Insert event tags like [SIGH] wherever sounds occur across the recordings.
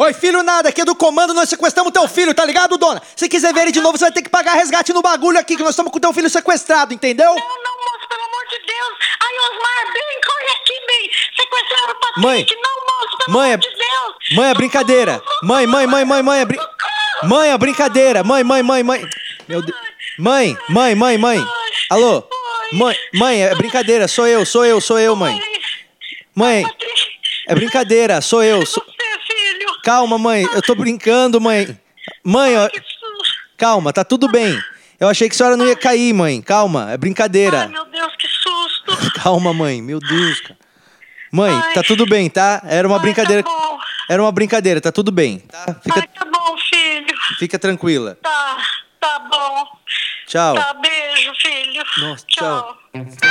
Oi, filho nada, aqui é do comando, nós sequestramos teu filho, tá ligado, dona? Se quiser ver ele de novo, você vai ter que pagar resgate no bagulho aqui, que nós estamos com teu filho sequestrado, entendeu? Não, não, moço, pelo amor de Deus. Ai, Osmar, bem, corre aqui, bem. Sequestraram o paciente. Mãe. Não, moço, pelo Mãe, amor de Deus. Mãe, é brincadeira. Mãe, mãe, mãe, mãe, mãe, é brin... Mãe, é brincadeira. Mãe, mãe, mãe, mãe. Meu Deus. Mãe, mãe, mãe, mãe. Alô? Mãe, mãe, é brincadeira, sou eu, sou eu, sou eu, mãe. Mãe, é brincadeira, sou eu. sou-. Calma, mãe, eu tô brincando, mãe. Mãe, ó, calma, tá tudo bem. Eu achei que a senhora não ia cair, mãe. Calma, é Ai, brincadeira. meu Deus, que susto. [LAUGHS] Calma, mãe. Meu Deus, cara. Mãe, Ai. tá tudo bem, tá? Era uma Ai, brincadeira. Tá bom. Era uma brincadeira, tá tudo bem, tá? Fica, Ai, tá bom, filho. fica tranquila. Tá, tá bom. Tchau. Tá, beijo, filho. Nossa, tchau. Está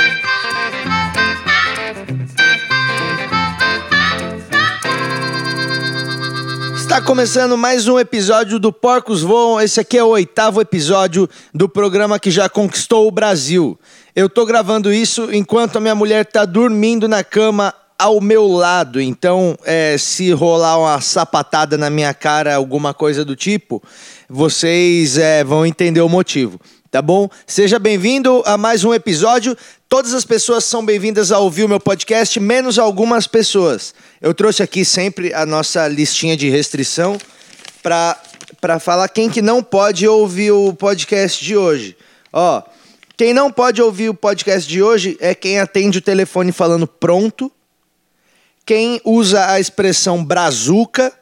começando mais um episódio do Porcos Voam. Esse aqui é o oitavo episódio do programa que já conquistou o Brasil. Eu tô gravando isso enquanto a minha mulher tá dormindo na cama ao meu lado. Então, é, se rolar uma sapatada na minha cara, alguma coisa do tipo, vocês é, vão entender o motivo. Tá bom? Seja bem-vindo a mais um episódio. Todas as pessoas são bem-vindas a ouvir o meu podcast, menos algumas pessoas. Eu trouxe aqui sempre a nossa listinha de restrição para falar quem que não pode ouvir o podcast de hoje. Ó, quem não pode ouvir o podcast de hoje é quem atende o telefone falando pronto, quem usa a expressão brazuca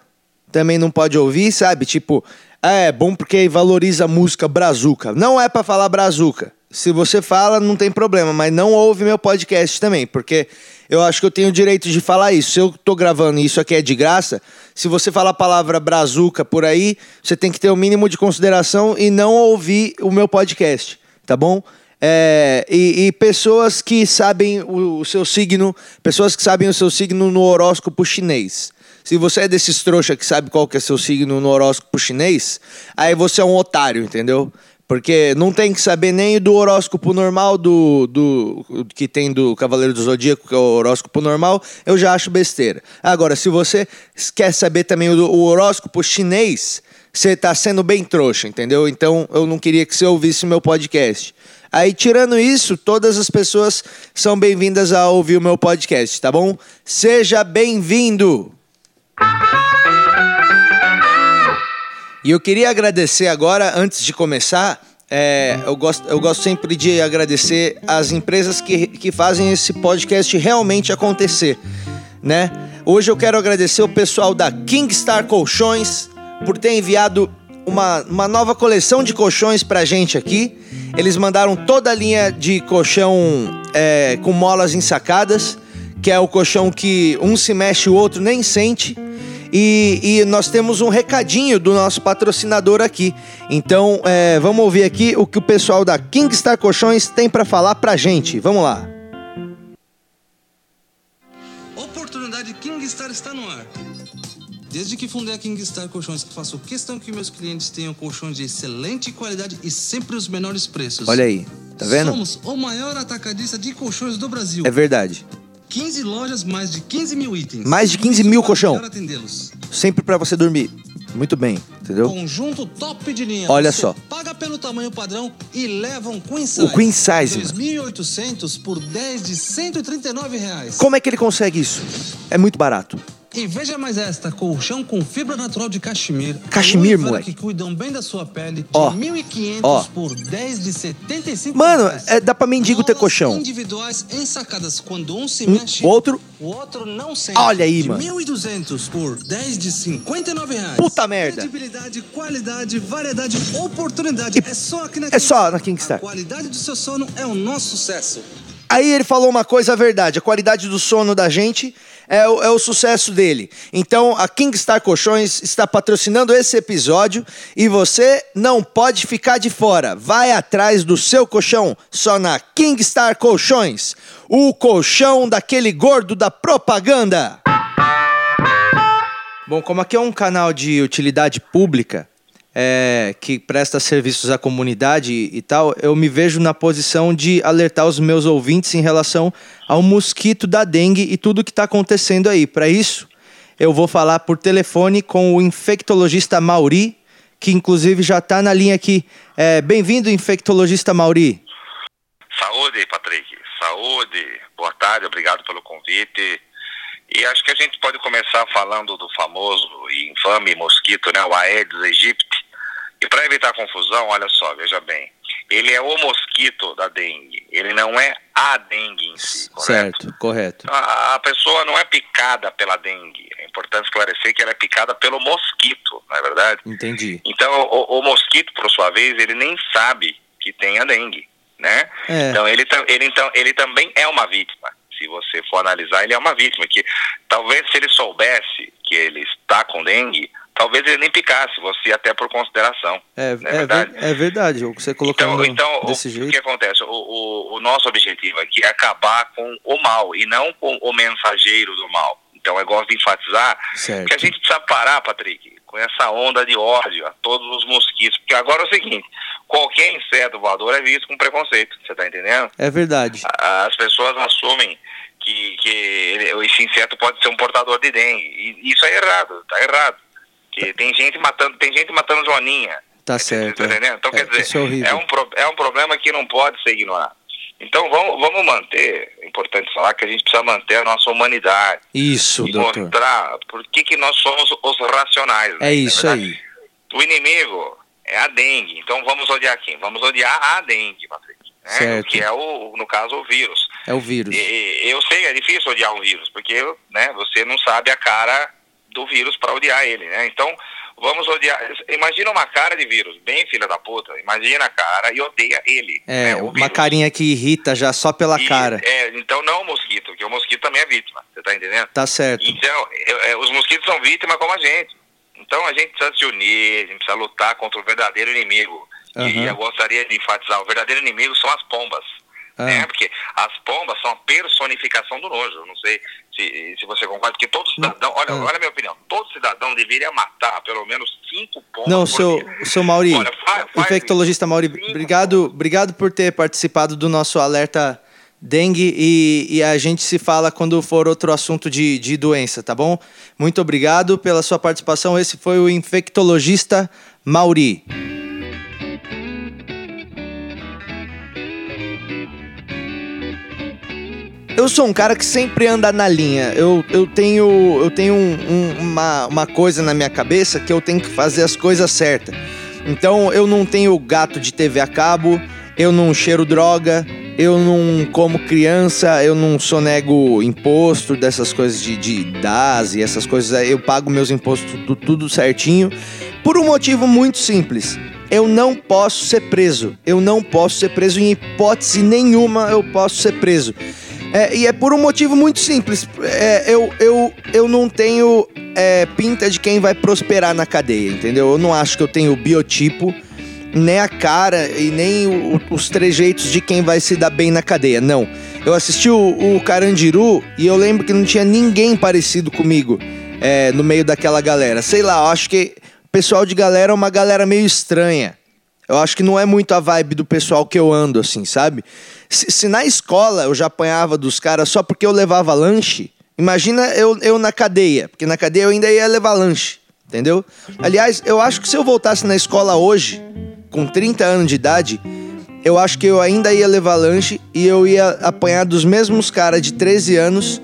também não pode ouvir, sabe? Tipo, ah, é bom porque valoriza a música brazuca. Não é pra falar brazuca. Se você fala, não tem problema, mas não ouve meu podcast também, porque eu acho que eu tenho o direito de falar isso. Se eu tô gravando e isso aqui é de graça, se você falar a palavra brazuca por aí, você tem que ter o mínimo de consideração e não ouvir o meu podcast, tá bom? É, e, e pessoas que sabem o, o seu signo, pessoas que sabem o seu signo no horóscopo chinês. Se você é desses trouxa que sabe qual que é seu signo no horóscopo chinês, aí você é um otário, entendeu? Porque não tem que saber nem do horóscopo normal, do, do que tem do Cavaleiro do Zodíaco, que é o horóscopo normal, eu já acho besteira. Agora, se você quer saber também o, o horóscopo chinês, você tá sendo bem trouxa, entendeu? Então eu não queria que você ouvisse meu podcast. Aí, tirando isso, todas as pessoas são bem-vindas a ouvir o meu podcast, tá bom? Seja bem-vindo! E eu queria agradecer agora, antes de começar, é, eu, gosto, eu gosto sempre de agradecer as empresas que, que fazem esse podcast realmente acontecer, né? Hoje eu quero agradecer o pessoal da Kingstar Colchões por ter enviado uma, uma nova coleção de colchões pra gente aqui. Eles mandaram toda a linha de colchão é, com molas ensacadas, que é o colchão que um se mexe, o outro nem sente. E, e nós temos um recadinho do nosso patrocinador aqui. Então, é, vamos ouvir aqui o que o pessoal da Kingstar Colchões tem pra falar pra gente. Vamos lá. Oportunidade Kingstar está no ar. Desde que fundei a Kingstar Colchões, faço questão que meus clientes tenham colchões de excelente qualidade e sempre os menores preços. Olha aí, tá vendo? Somos o maior atacadista de colchões do Brasil. É verdade. 15 lojas, mais de 15 mil itens. Mais de 15 mil Para colchão. Sempre pra você dormir. Muito bem, entendeu? Conjunto top de linha. Olha Você só. Paga pelo tamanho padrão e leva um Queen Size. O Queen Size, mano. 2.800 por 10 de 139 reais. Como é que ele consegue isso? É muito barato. E veja mais esta, colchão com fibra natural de cachemir. Cachemir, moleque. que cuidam bem da sua pele. De Ó, 1.500 ó. por 10 de 75 Mano, é, dá pra mendigo ter colchão. individuais ensacadas quando um se mexe, outro. o outro não sente. Olha aí, de mano. 1.200 por 10 de 59 reais. Puta merda. Credibilidade, qualidade, variedade, oportunidade. é só aqui na é só na Kingstar. A qualidade do seu sono é o nosso sucesso. Aí ele falou uma coisa verdade: a qualidade do sono da gente é o, é o sucesso dele. Então a Kingstar Colchões está patrocinando esse episódio e você não pode ficar de fora. Vai atrás do seu colchão só na Kingstar Colchões, o colchão daquele gordo da propaganda. Bom, como aqui é um canal de utilidade pública, é, que presta serviços à comunidade e, tal, eu me vejo na posição de alertar os meus ouvintes em relação ao mosquito da dengue e tudo que está acontecendo aí. Para isso, eu vou falar por telefone com o infectologista Mauri, que inclusive já está na linha aqui. É, Bem-vindo, infectologista Mauri. Saúde, Patrick. Saúde. Boa tarde, obrigado pelo convite. E acho que a gente pode começar falando do famoso e infame mosquito, né, o Aedes aegypti. E para evitar confusão, olha só, veja bem. Ele é o mosquito da dengue, ele não é a dengue em si, correto? Certo, correto. A, a pessoa não é picada pela dengue. É importante esclarecer que ela é picada pelo mosquito, não é verdade? Entendi. Então, o, o mosquito, por sua vez, ele nem sabe que tem a dengue, né? É. Então, ele, ele, então, ele também é uma vítima. Se você for analisar, ele é uma vítima. Que talvez se ele soubesse que ele está com dengue, talvez ele nem picasse você até por consideração. É, é é, verdade? ver- é verdade, o que você colocando Então, então o, desse o jeito. que acontece? O, o, o nosso objetivo aqui é acabar com o mal e não com o mensageiro do mal. Então eu gosto de enfatizar Certo. que a gente precisa parar, Patrick, com essa onda de ódio a todos os mosquitos. Porque agora é o seguinte, qualquer inseto voador é visto com preconceito, você está entendendo? É verdade. As pessoas assumem que, que esse inseto pode ser um portador de dengue. E isso é errado, tá errado. Que tem gente matando, tem gente matando joaninha. Tá certo. tá entendendo? Então, É, quer dizer, isso é horrível. é um, é um problema que não pode ser ignorado. Então, vamos, vamos manter, é importante falar que a gente precisa manter a nossa humanidade. Isso, e doutor. mostrar por que, que nós somos os racionais. né? É isso verdade, aí. O inimigo é a dengue. Então, vamos odiar quem? Vamos odiar a dengue, Patrick. Né? Certo. Que é, o, no caso, o vírus. É o vírus. E- eu sei, é difícil odiar um vírus, porque né, você não sabe a cara do vírus para odiar ele, né? Então, vamos odiar. Imagina uma cara de vírus, bem filha da puta. Imagina a cara e odeia ele. É, né, uma carinha que irrita já só pela E, cara. É, então não o mosquito, porque o mosquito também é vítima, você tá entendendo? Tá certo. Então, é, é, os mosquitos são vítimas como a gente. Então a gente precisa se unir, a gente precisa lutar contra o verdadeiro inimigo. Aham. E eu gostaria de enfatizar, o verdadeiro inimigo são as pombas. Ah. Né? Porque as pombas são a personificação do nojo. Não sei se, se você concorda, porque todo cidadão, olha, Ah. olha a minha opinião, todo cidadão deveria matar pelo menos cinco pombas Não, seu, dia. seu Mauri, Olha, faz- faz infectologista. Mauri, obrigado, obrigado por ter participado do nosso alerta dengue e, e a gente se fala quando for outro assunto de, de doença, tá bom? Muito obrigado pela sua participação. Esse foi o infectologista Mauri. Eu sou um cara que sempre anda na linha. Eu, eu tenho, eu tenho um- um- uma, uma coisa na minha cabeça que eu tenho que fazer as coisas certas. Então eu não tenho gato de TV a cabo, eu não cheiro droga, eu não como criança, eu não sonego imposto dessas coisas de, de DAS e essas coisas. Eu pago meus impostos tudo, tudo certinho. Por um motivo muito simples. Eu não posso ser preso. Eu não posso ser preso em hipótese nenhuma. Eu posso ser preso. É, e é por um motivo muito simples. É, eu, eu, eu não tenho é, pinta de quem vai prosperar na cadeia, entendeu? Eu não acho que eu tenho o biotipo, nem a cara e nem o- os trejeitos de quem vai se dar bem na cadeia. Não. Eu assisti o, o Carandiru e eu lembro que não tinha ninguém parecido comigo é, no meio daquela galera. Sei lá, eu acho que o pessoal de galera é uma galera meio estranha. Eu acho que não é muito a vibe do pessoal que eu ando, assim, sabe? Se, se na escola eu já apanhava dos caras só porque eu levava lanche, imagina eu, eu na cadeia, porque na cadeia eu ainda ia levar lanche, entendeu? Aliás, eu acho que se eu voltasse na escola hoje, com 30 anos de idade, eu acho que eu ainda ia levar lanche e eu ia apanhar dos mesmos caras de 13 anos,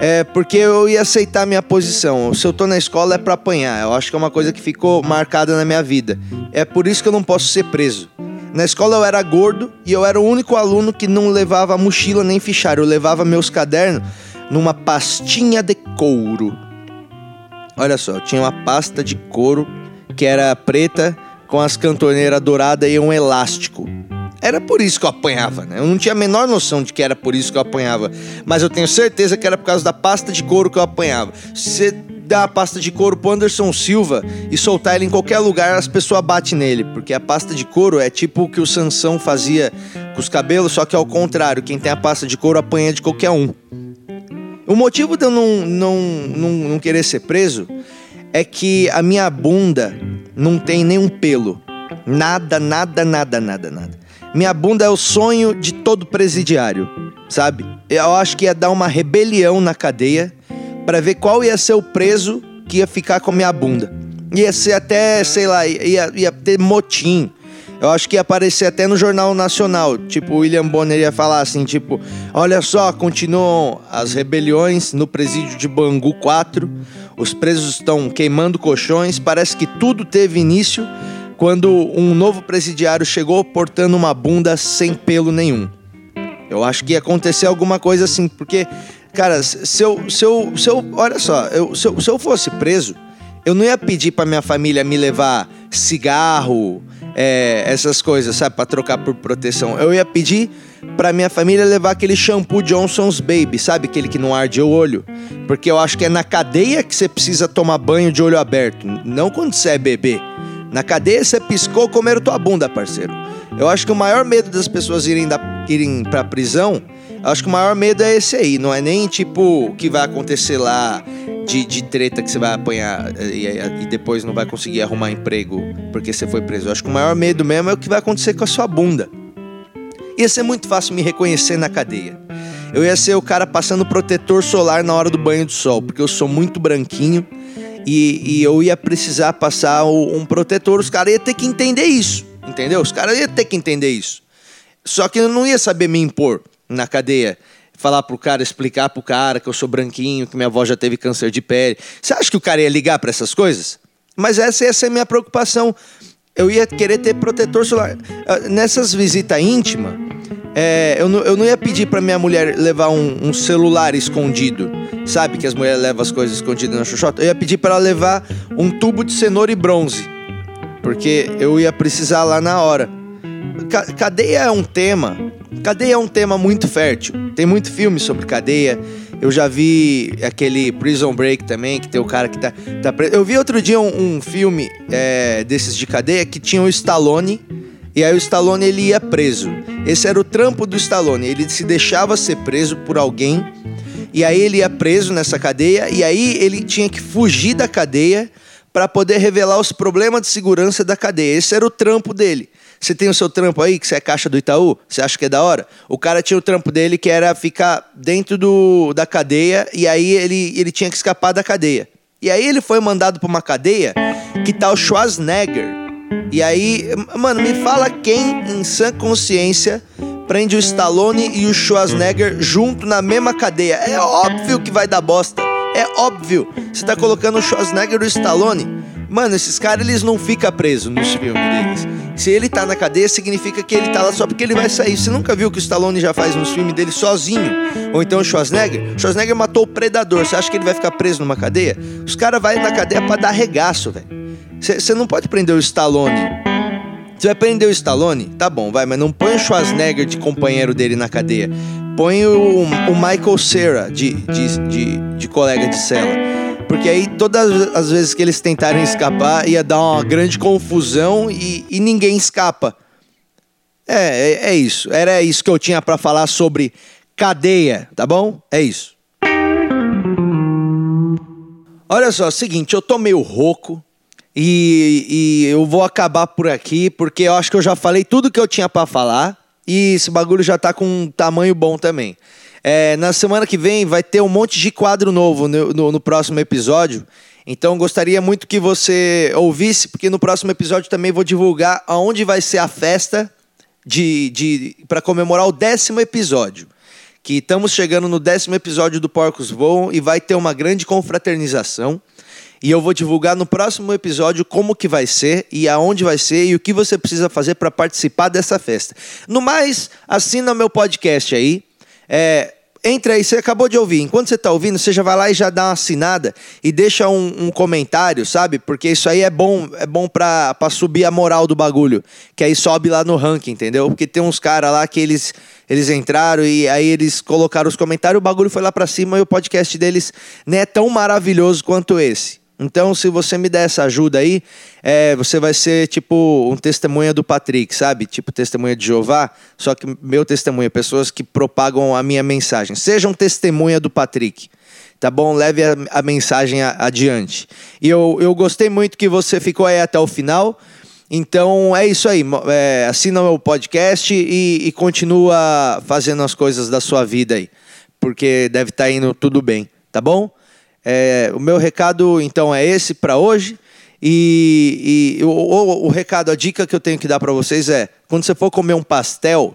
é, porque eu ia aceitar minha posição. Se eu tô na escola é pra apanhar. Eu acho que é uma coisa que ficou marcada na minha vida. É por isso que eu não posso ser preso. Na escola eu era gordo e eu era o único aluno que não levava mochila nem fichário. Eu levava meus cadernos numa pastinha de couro. Olha só, eu tinha uma pasta de couro que era preta com as cantoneiras douradas e um elástico. Era por isso que eu apanhava, né? Eu não tinha a menor noção de que era por isso que eu apanhava. Mas eu tenho certeza que era por causa da pasta de couro que eu apanhava. Se você dar a pasta de couro pro Anderson Silva e soltar ele em qualquer lugar, as pessoas batem nele. Porque a pasta de couro é tipo o que o Sansão fazia com os cabelos, só que ao contrário. Quem tem a pasta de couro apanha de qualquer um. O motivo de eu não, não, não, não querer ser preso é que a minha bunda não tem nenhum pelo. Nada, nada, nada, nada, nada. Minha bunda é o sonho de todo presidiário, sabe? Eu acho que ia dar uma rebelião na cadeia, para ver qual ia ser o preso que ia ficar com a minha bunda. Ia ser até, sei lá, ia, ia ter motim. Eu acho que ia aparecer até no Jornal Nacional. Tipo, o William Bonner ia falar assim, tipo, olha só, continuam as rebeliões no presídio de Bangu 4. Os presos estão queimando colchões. Parece que tudo teve início quando um novo presidiário chegou portando uma bunda sem pelo nenhum. Eu acho que ia acontecer alguma coisa assim, porque, cara, se eu. Se eu, se eu olha só, eu, se, eu, se eu fosse preso, eu não ia pedir pra minha família me levar cigarro, é, essas coisas, sabe, para trocar por proteção. Eu ia pedir pra minha família levar aquele shampoo Johnson's Baby, sabe, aquele que não arde o olho, porque eu acho que é na cadeia que você precisa tomar banho de olho aberto, não quando você é bebê. Na cadeia você piscou, comeram tua bunda, parceiro. Eu acho que o maior medo das pessoas irem, da, irem pra prisão, acho que o maior medo é esse aí. Não é nem tipo o que vai acontecer lá de, de treta que você vai apanhar eh, e, e, depois não vai conseguir arrumar emprego porque você foi preso. Eu acho que o maior medo mesmo é o que vai acontecer com a sua bunda. Ia ser muito fácil me reconhecer na cadeia. Eu ia ser o cara passando protetor solar na hora do banho de sol, porque eu sou muito branquinho e, e eu ia precisar passar um protetor. Os caras iam ter que entender isso, entendeu? Os caras iam ter que entender isso. Só que eu não ia saber me impor na cadeia falar pro cara, explicar pro cara que eu sou branquinho, que minha avó já teve câncer de pele. Você acha que o cara ia ligar para essas coisas? Mas essa ia ser a minha preocupação. Eu ia querer ter protetor solar. Ah, nessas visitas íntimas, é, eu, não, eu não ia pedir para minha mulher levar um, um, celular escondido. Sabe que as mulheres levam as coisas escondidas na xoxota? Eu ia pedir para ela levar um tubo de cenoura e bronze. Porque eu ia precisar lá na hora. Cadeia é um tema. Cadeia é um tema muito fértil. Tem muito filme sobre cadeia. Eu já vi aquele Prison Break também, que tem o cara que tá, tá preso. Eu vi outro dia um, um filme é, desses de cadeia que tinha o Stallone. E aí o Stallone ele ia preso. Esse era o trampo do Stallone. Ele se deixava ser preso por alguém. E aí ele ia preso nessa cadeia. E aí ele tinha que fugir da cadeia para poder revelar os problemas de segurança da cadeia. Esse era o trampo dele. Você tem o seu trampo aí, que você é caixa do Itaú? Você acha que é da hora? O cara tinha o trampo dele que era ficar dentro do, da cadeia e aí ele, ele tinha que escapar da cadeia. E aí ele foi mandado para uma cadeia que tá o Schwarzenegger. E aí, mano, me fala quem em sã consciência prende o Stallone e o Schwarzenegger junto na mesma cadeia. É óbvio que vai dar bosta. É óbvio. Você tá colocando o Schwarzenegger e o Stallone. Mano, esses caras eles não ficam presos nos filmes deles. Se ele tá na cadeia, significa que ele tá lá só porque ele vai sair. Você nunca viu o que o Stallone já faz nos filmes dele sozinho? Ou então o Schwarzenegger? O Schwarzenegger matou o predador. Você acha que ele vai ficar preso numa cadeia? Os caras vão na cadeia para dar regaço, velho. Você não pode prender o Stallone. Você vai prender o Stallone? Tá bom, vai, mas não põe o Schwarzenegger de companheiro dele na cadeia. Põe o, o Michael Cera de, de, de, de colega de cela. Porque aí todas as vezes que eles tentarem escapar ia dar uma grande confusão e, e ninguém escapa. É, é, é, isso. Era isso que eu tinha para falar sobre cadeia, tá bom? É isso. Olha só, seguinte, eu tô meio rouco e, e eu vou acabar por aqui porque eu acho que eu já falei tudo que eu tinha para falar e esse bagulho já tá com um tamanho bom também. É, na semana que vem vai ter um monte de quadro novo no, no, no, próximo episódio. Então gostaria muito que você ouvisse, porque no próximo episódio também vou divulgar aonde vai ser a festa de, de para comemorar o décimo episódio. Que estamos chegando no décimo episódio do Porcos Voam e vai ter uma grande confraternização. E eu vou divulgar no próximo episódio como que vai ser e aonde vai ser e o que você precisa fazer para participar dessa festa. No mais, assina meu podcast aí é, entra aí, você acabou de ouvir. Enquanto você está ouvindo, você já vai lá e já dá uma assinada e deixa um, um comentário, sabe? Porque isso aí é bom, é bom pra subir a moral do bagulho. Que aí sobe lá no ranking, entendeu? Porque tem uns caras lá que eles, eles entraram e aí eles colocaram os comentários, o bagulho foi lá pra cima e o podcast deles não é tão maravilhoso quanto esse. Então, se você me der essa ajuda aí, é, você vai ser tipo um testemunha do Patrick, sabe? Tipo testemunha de Jeová, só que meu testemunha, pessoas que propagam a minha mensagem. Sejam testemunha do Patrick, tá bom? Leve a, a mensagem a, adiante. E eu, eu gostei muito que você ficou aí até o final. Então é isso aí. É, assina o meu podcast e, e continua fazendo as coisas da sua vida aí, porque deve estar tá indo tudo bem, tá bom? É, o meu recado, então, é esse para hoje. E, e o, o, o, recado, a dica que eu tenho que dar para vocês é: quando você for comer um pastel,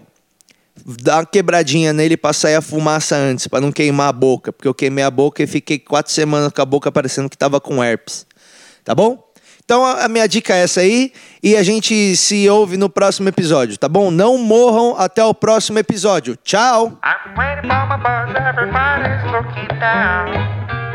dá uma quebradinha nele para sair a fumaça antes, para não queimar a boca. Porque eu queimei a boca e fiquei quatro semanas com a boca parecendo que tava com herpes. Tá bom? Então a minha dica é essa aí e a gente se ouve no próximo episódio, tá bom? Não morram até o próximo episódio. Tchau!